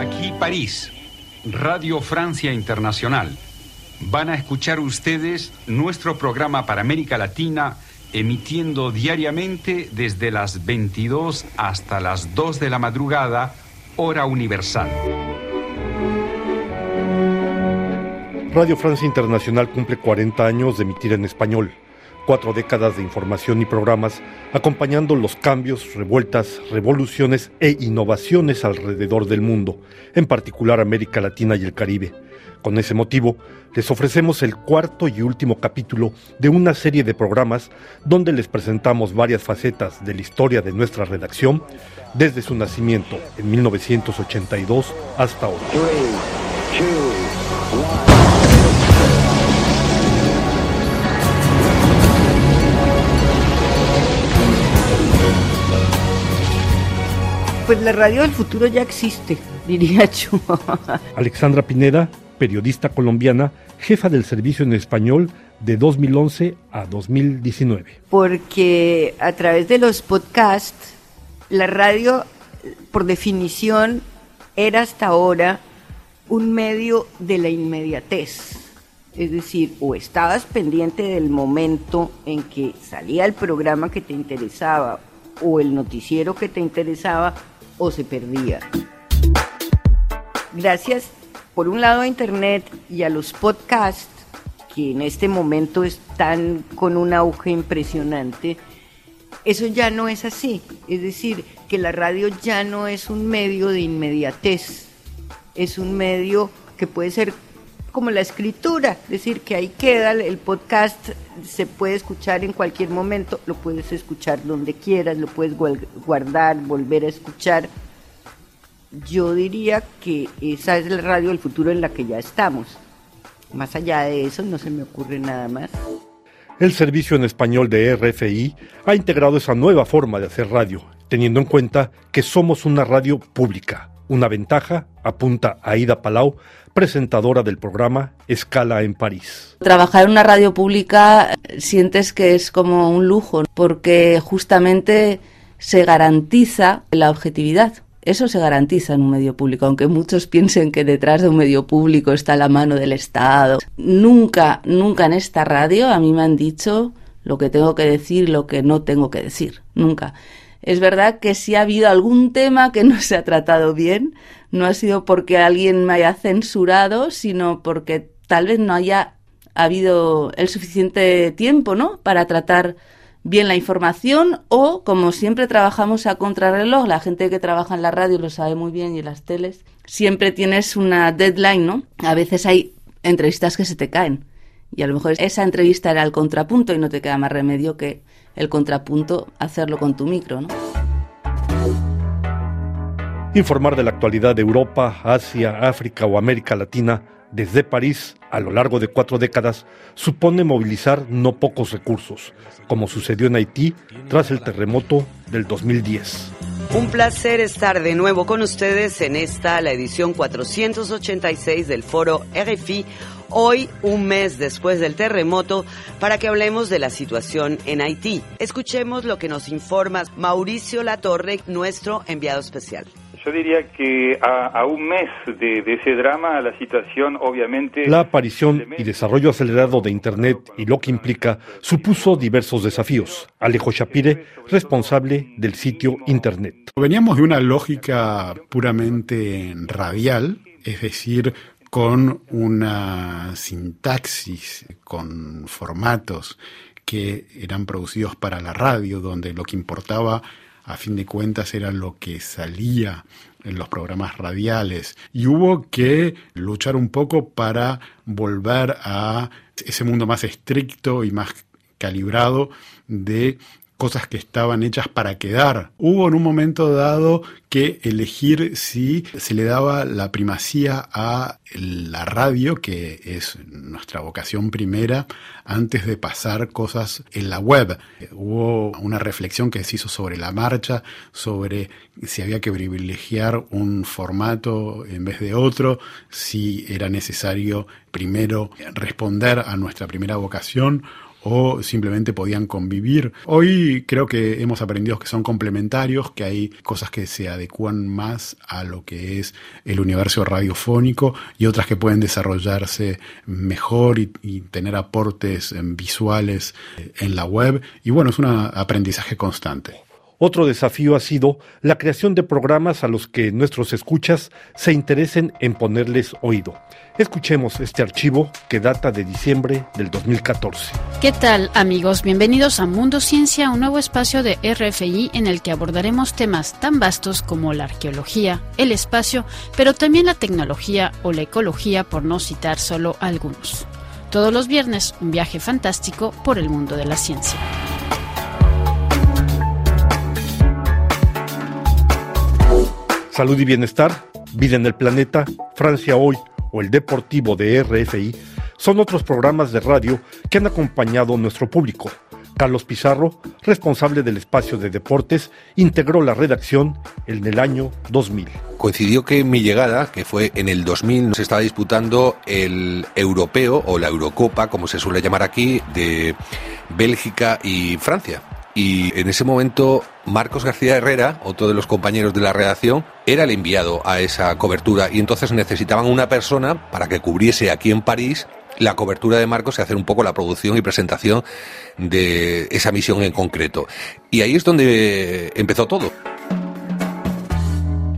Aquí París, Radio Francia Internacional. Van a escuchar ustedes nuestro programa para América Latina emitiendo diariamente desde las 22 hasta las 2 de la madrugada, hora universal. Radio Francia Internacional cumple 40 años de emitir en español, cuatro décadas de información y programas acompañando los cambios, revueltas, revoluciones e innovaciones alrededor del mundo, en particular América Latina y el Caribe. Con ese motivo, les ofrecemos el cuarto y último capítulo de una serie de programas donde les presentamos varias facetas de la historia de nuestra redacción desde su nacimiento en 1982 hasta hoy. Pues la radio del futuro ya existe, diría yo. Alexandra Pineda, periodista colombiana, jefa del servicio en español de 2011 a 2019. Porque a través de los podcasts, la radio, por definición, era hasta ahora un medio de la inmediatez. Es decir, o estabas pendiente del momento en que salía el programa que te interesaba o el noticiero que te interesaba o se perdía. Gracias, por un lado, a Internet y a los podcasts, que en este momento están con un auge impresionante, eso ya no es así. Es decir, que la radio ya no es un medio de inmediatez, es un medio que puede ser como la escritura, es decir, que ahí queda, el podcast se puede escuchar en cualquier momento, lo puedes escuchar donde quieras, lo puedes guardar, volver a escuchar. Yo diría que esa es la radio del futuro en la que ya estamos. Más allá de eso, no se me ocurre nada más. El servicio en español de RFI ha integrado esa nueva forma de hacer radio, teniendo en cuenta que somos una radio pública. Una ventaja, apunta Aida Palau, presentadora del programa Escala en París. Trabajar en una radio pública eh, sientes que es como un lujo, porque justamente se garantiza la objetividad. Eso se garantiza en un medio público, aunque muchos piensen que detrás de un medio público está la mano del Estado. Nunca, nunca en esta radio a mí me han dicho lo que tengo que decir lo que no tengo que decir. Nunca. Es verdad que si ha habido algún tema que no se ha tratado bien, no ha sido porque alguien me haya censurado, sino porque tal vez no haya habido el suficiente tiempo, ¿no? Para tratar bien la información o, como siempre trabajamos a contrarreloj, la gente que trabaja en la radio lo sabe muy bien y en las teles, siempre tienes una deadline, ¿no? A veces hay entrevistas que se te caen y a lo mejor esa entrevista era el contrapunto y no te queda más remedio que el contrapunto hacerlo con tu micro, ¿no? Informar de la actualidad de Europa, Asia, África o América Latina desde París a lo largo de cuatro décadas supone movilizar no pocos recursos, como sucedió en Haití tras el terremoto del 2010. Un placer estar de nuevo con ustedes en esta, la edición 486 del foro RFI, hoy un mes después del terremoto, para que hablemos de la situación en Haití. Escuchemos lo que nos informa Mauricio Latorre, nuestro enviado especial. Yo diría que a, un mes de, ese drama, la situación obviamente... La aparición y desarrollo acelerado de Internet y lo que implica supuso diversos desafíos. Alejo Shapire, responsable del sitio Internet. Veníamos de una lógica puramente radial, es decir, con una sintaxis, con formatos que eran producidos para la radio, donde lo que importaba a fin de cuentas era lo que salía en los programas radiales. Y hubo que luchar un poco para volver a ese mundo más estricto y más calibrado de cosas que estaban hechas para quedar. Hubo en un momento dado que elegir si se le daba la primacía a la radio, que es nuestra vocación primera, antes de pasar cosas en la web. Hubo una reflexión que se hizo sobre la marcha, sobre si había que privilegiar un formato en vez de otro, si era necesario primero responder a nuestra primera vocación o simplemente podían convivir. Hoy creo que hemos aprendido que son complementarios, que hay cosas que se adecúan más a lo que es el universo radiofónico y otras que pueden desarrollarse mejor y, tener aportes visuales en la web. Y bueno, es un aprendizaje constante. Otro desafío ha sido la creación de programas a los que nuestros escuchas se interesen en ponerles oído. Escuchemos este archivo que data de diciembre del 2014. ¿Qué tal amigos? Bienvenidos a Mundo Ciencia, un nuevo espacio de RFI en el que abordaremos temas tan vastos como la arqueología, el espacio, pero también la tecnología o la ecología, por no citar solo algunos. Todos los viernes, un viaje fantástico por el mundo de la ciencia. Salud y bienestar, vida en el planeta, Francia hoy o el Deportivo de RFI son otros programas de radio que han acompañado a nuestro público. Carlos Pizarro, responsable del espacio de deportes, integró la redacción en el año 2000. Coincidió que mi llegada, que fue en el 2000, se estaba disputando el europeo o la Eurocopa, como se suele llamar aquí, de Bélgica y Francia y en ese momento Marcos García Herrera, otro de los compañeros de la redacción, era el enviado a esa cobertura y entonces necesitaban una persona para que cubriese aquí en París la cobertura de Marcos y hacer un poco la producción y presentación de esa misión en concreto. Y ahí es donde empezó todo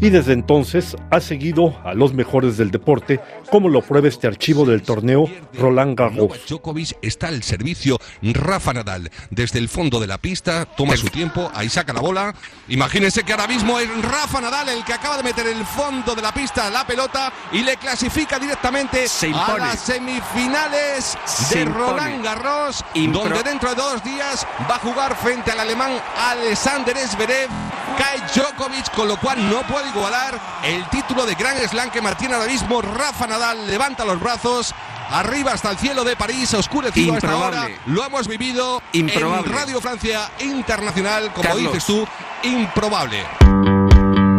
y desde entonces ha seguido a los mejores del deporte, como lo prueba este archivo del torneo Roland Garros. Djokovic está al servicio Rafa Nadal. Desde el fondo de la pista, toma su tiempo, ahí saca la bola. Imagínense que ahora mismo es Rafa Nadal el que acaba de meter el fondo de la pista la pelota y le clasifica directamente a las semifinales de Roland Garros, donde dentro de dos días va a jugar frente al alemán Alexander Zverev. Cae Djokovic, con lo cual no puede igualar el título de Gran Slam que Martín ahora mismo. Rafa Nadal levanta los brazos. Arriba hasta el cielo de París, oscurecido hasta ahora. Lo hemos vivido en Radio Francia Internacional, como dices tú, improbable.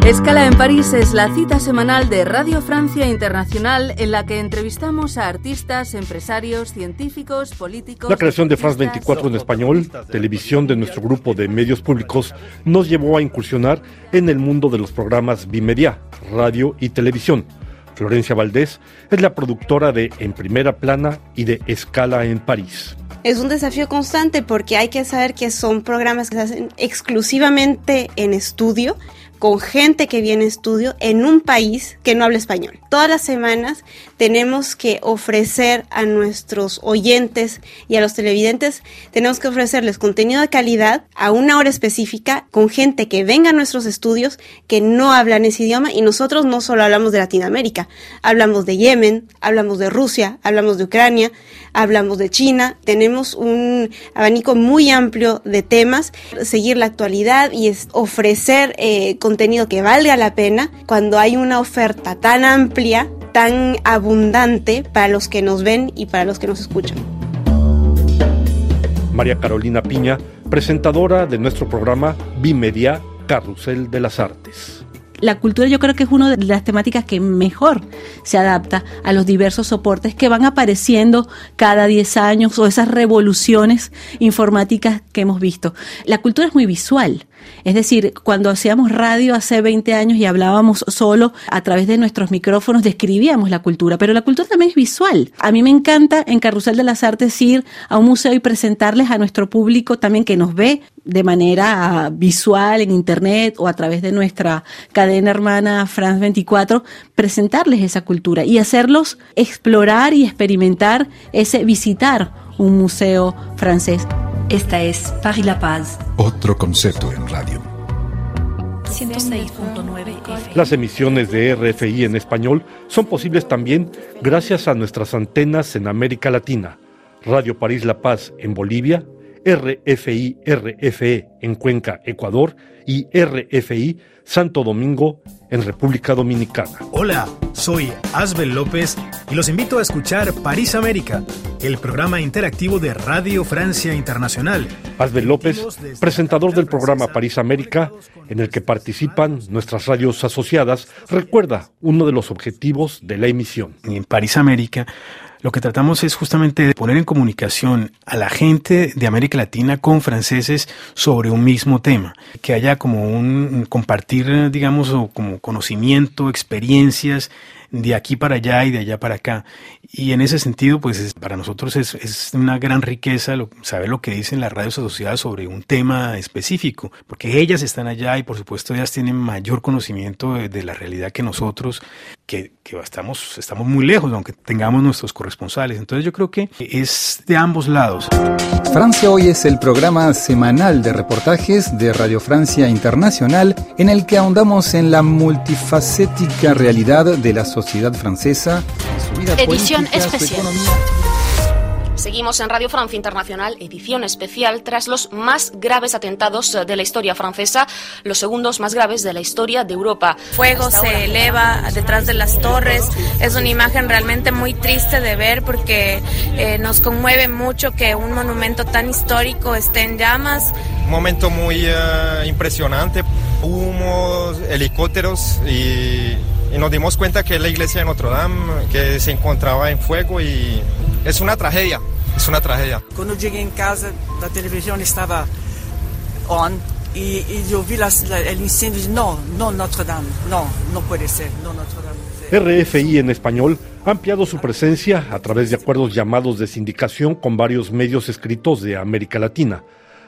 Escala en París es la cita semanal de Radio Francia Internacional en la que entrevistamos a artistas, empresarios, científicos, políticos. La creación de France 24 en español, televisión de nuestro grupo de medios públicos, nos llevó a incursionar en el mundo de los programas bimedia, radio y televisión. Florencia Valdés es la productora de En Primera Plana y de Escala en París. Es un desafío constante porque hay que saber que son programas que se hacen exclusivamente en estudio con gente que viene a estudio en un país que no habla español. Todas las semanas tenemos que ofrecer a nuestros oyentes y a los televidentes, tenemos que ofrecerles contenido de calidad a una hora específica con gente que venga a nuestros estudios que no hablan ese idioma y nosotros no solo hablamos de Latinoamérica, hablamos de Yemen, hablamos de Rusia, hablamos de Ucrania, hablamos de China, tenemos un abanico muy amplio de temas, seguir la actualidad y es ofrecer eh, contenido que valga la pena cuando hay una oferta tan amplia, tan abundante para los que nos ven y para los que nos escuchan. María Carolina Piña, presentadora de nuestro programa Bimedia Carrusel de las Artes la cultura yo creo que es una de las temáticas que mejor se adapta a los diversos soportes que van apareciendo cada 10 años o esas revoluciones informáticas que hemos visto. La cultura es muy visual. Es decir, cuando hacíamos radio hace 20 años y hablábamos solo a través de nuestros micrófonos, describíamos la cultura, pero la cultura también es visual. A mí me encanta en Carrusel de las Artes ir a un museo y presentarles a nuestro público también que nos ve de manera visual en internet o a través de nuestra cadena hermana France 24, presentarles esa cultura y hacerlos explorar y experimentar ese visitar un museo francés. Esta es Paris La Paz. Otro concepto en radio. 106.9 Las emisiones de RFI en español son posibles también gracias a nuestras antenas en América Latina. Radio París La Paz en Bolivia, RFI RFE en Cuenca, Ecuador y RFI Santo Domingo en República Dominicana. Hola, soy Asbel López y los invito a escuchar París América, el programa interactivo de Radio Francia Internacional. Asbel López, presentador del programa París América, en el que participan nuestras radios asociadas, recuerda uno de los objetivos de la emisión. En París América lo que tratamos es justamente de poner en comunicación a la gente de América Latina con franceses sobre un mismo tema, que haya como un compartir, digamos, como conocimiento, experiencias de aquí para allá y de allá para acá. Y en ese sentido, pues para nosotros es, es una gran riqueza saber lo que dicen las radios asociadas sobre un tema específico, porque ellas están allá y por supuesto ellas tienen mayor conocimiento de, la realidad que nosotros, que, que, estamos, estamos muy lejos, aunque tengamos nuestros corresponsales. Entonces yo creo que es de ambos lados. Francia Hoy es el programa semanal de reportajes de Radio Francia Internacional en el que ahondamos en la multifacética realidad de la sociedad francesa, su vida Edición especial. Seguimos en Radio Francia Internacional, edición especial, tras los más graves atentados de la historia francesa, los segundos más graves de la historia de Europa. Fuego se eleva detrás de las torres, es una imagen realmente muy triste de ver porque eh, nos conmueve mucho que un monumento tan histórico esté en llamas. Un momento muy uh, impresionante, humos, helicópteros y y nos dimos cuenta que la iglesia de Notre Dame, que se encontraba en fuego y es una tragedia, es una tragedia. Cuando llegué en casa, la televisión estaba on y, yo vi el incendio y no, no Notre Dame, no, no puede ser, no Notre Dame. RFI en español ha ampliado su presencia a través de acuerdos llamados de sindicación con varios medios escritos de América Latina.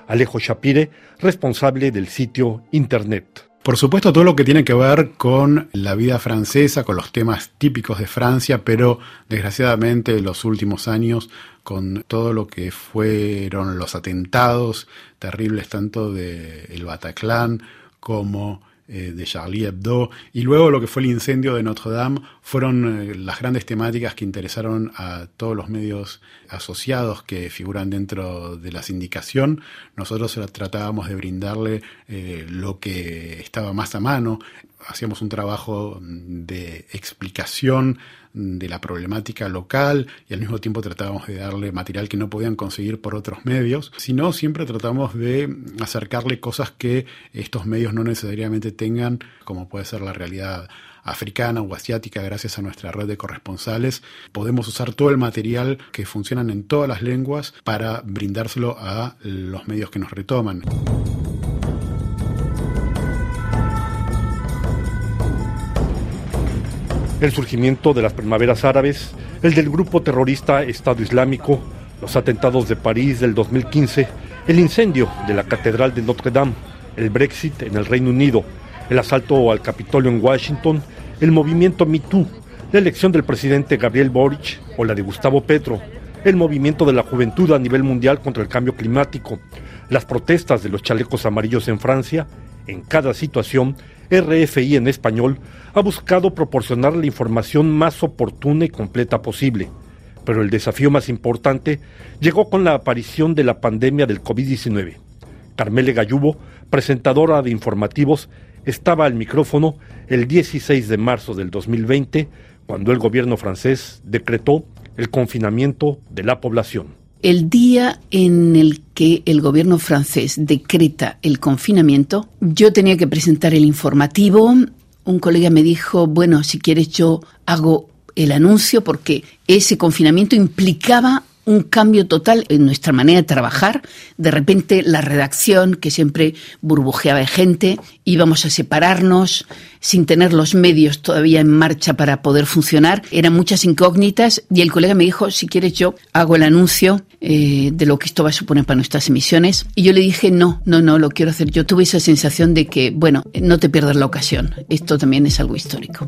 Alejo Shapire, responsable del sitio Internet. Por supuesto, todo lo que tiene que ver con la vida francesa, con los temas típicos de Francia, pero desgraciadamente en los últimos años, con todo lo que fueron los atentados terribles tanto de el Bataclan como eh, de Charlie Hebdo y luego lo que fue el incendio de Notre Dame fueron eh, las grandes temáticas que interesaron a todos los medios asociados que figuran dentro de la sindicación. Nosotros tratábamos de brindarle eh, lo que estaba más a mano, hacíamos un trabajo de explicación de la problemática local y al mismo tiempo tratábamos de darle material que no podían conseguir por otros medios, sino siempre tratamos de acercarle cosas que estos medios no necesariamente tengan, como puede ser la realidad africana o asiática gracias a nuestra red de corresponsales. Podemos usar todo el material que funcionan en todas las lenguas para brindárselo a los medios que nos retoman. El surgimiento de las primaveras árabes, el del grupo terrorista Estado Islámico, los atentados de París del 2015, el incendio de la Catedral de Notre Dame, el Brexit en el Reino Unido, el asalto al Capitolio en Washington, el movimiento MeToo, la elección del presidente Gabriel Boric o la de Gustavo Petro, el movimiento de la juventud a nivel mundial contra el cambio climático, las protestas de los chalecos amarillos en Francia, en cada situación RFI en español ha buscado proporcionar la información más oportuna y completa posible, pero el desafío más importante llegó con la aparición de la pandemia del COVID-19. Carmele Gallubo, presentadora de informativos, estaba al micrófono el 16 de marzo del 2020 cuando el gobierno francés decretó el confinamiento de la población. El día en el que el gobierno francés decreta el confinamiento, yo tenía que presentar el informativo. Un colega me dijo, bueno, si quieres yo hago el anuncio porque ese confinamiento implicaba un cambio total en nuestra manera de trabajar. De repente la redacción, que siempre burbujeaba de gente, íbamos a separarnos sin tener los medios todavía en marcha para poder funcionar. Eran muchas incógnitas y el colega me dijo, si quieres yo hago el anuncio eh, de lo que esto va a suponer para nuestras emisiones. Y yo le dije, no, no, no, lo quiero hacer. Yo tuve esa sensación de que, bueno, no te pierdas la ocasión. Esto también es algo histórico.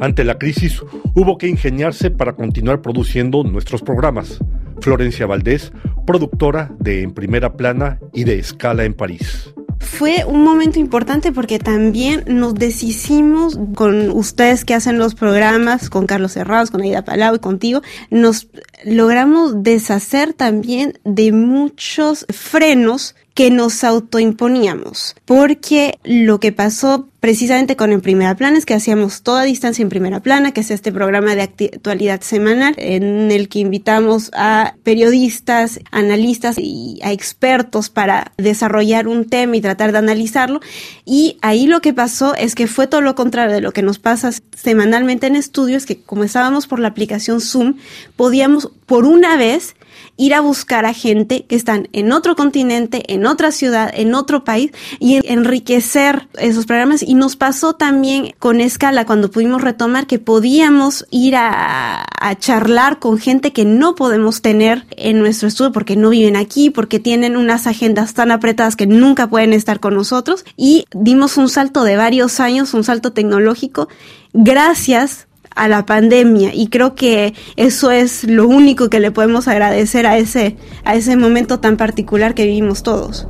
Ante la crisis, hubo que ingeniarse para continuar produciendo nuestros programas. Florencia Valdés, productora de En Primera Plana y de Escala en París. fue un momento importante porque también nos deshicimos con ustedes que hacen los programas, con Carlos Herrados, con Aida Palau y contigo, nos logramos deshacer también de muchos frenos que nos autoimponíamos, porque lo que pasó precisamente con En Primera Plana es que hacíamos toda distancia en Primera Plana, que es este programa de actualidad semanal en el que invitamos a periodistas, analistas y a expertos para desarrollar un tema y tratar de analizarlo. Y ahí lo que pasó es que fue todo lo contrario de lo que nos pasa semanalmente en estudios, que como estábamos por la aplicación Zoom, podíamos por una vez ir a buscar a gente que están en otro continente, en otra ciudad, en otro país y enriquecer esos programas. Y nos pasó también con Escala cuando pudimos retomar que podíamos ir a, charlar con gente que no podemos tener en nuestro estudio porque no viven aquí, porque tienen unas agendas tan apretadas que nunca pueden estar con nosotros. Y dimos un salto de varios años, un salto tecnológico, gracias a la pandemia y creo que eso es lo único que le podemos agradecer a ese, a ese momento tan particular que vivimos todos.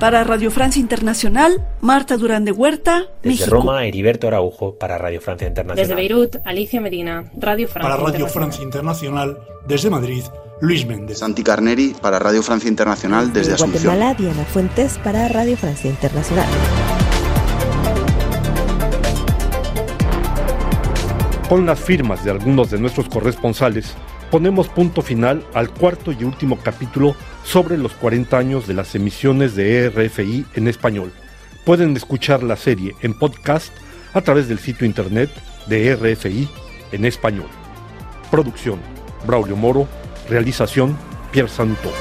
Para Radio Francia Internacional, Marta Durán de Huerta, Desde Roma, Heriberto Araujo, para Radio Francia Internacional. Desde Beirut, Alicia Medina, Radio Francia Para Radio Francia Internacional, desde Madrid, Luis Méndez. Santi Carneri, para Radio Francia Internacional, desde Asunción. Guatemala, Diana Fuentes, para Radio Francia Internacional. Con las firmas de algunos de nuestros corresponsales, ponemos punto final al cuarto y último capítulo sobre los 40 años de las emisiones de RFI en español. Pueden escuchar la serie en podcast a través del sitio internet de RFI en español. Producción, Braulio Moro. Realización, Pierre Santo.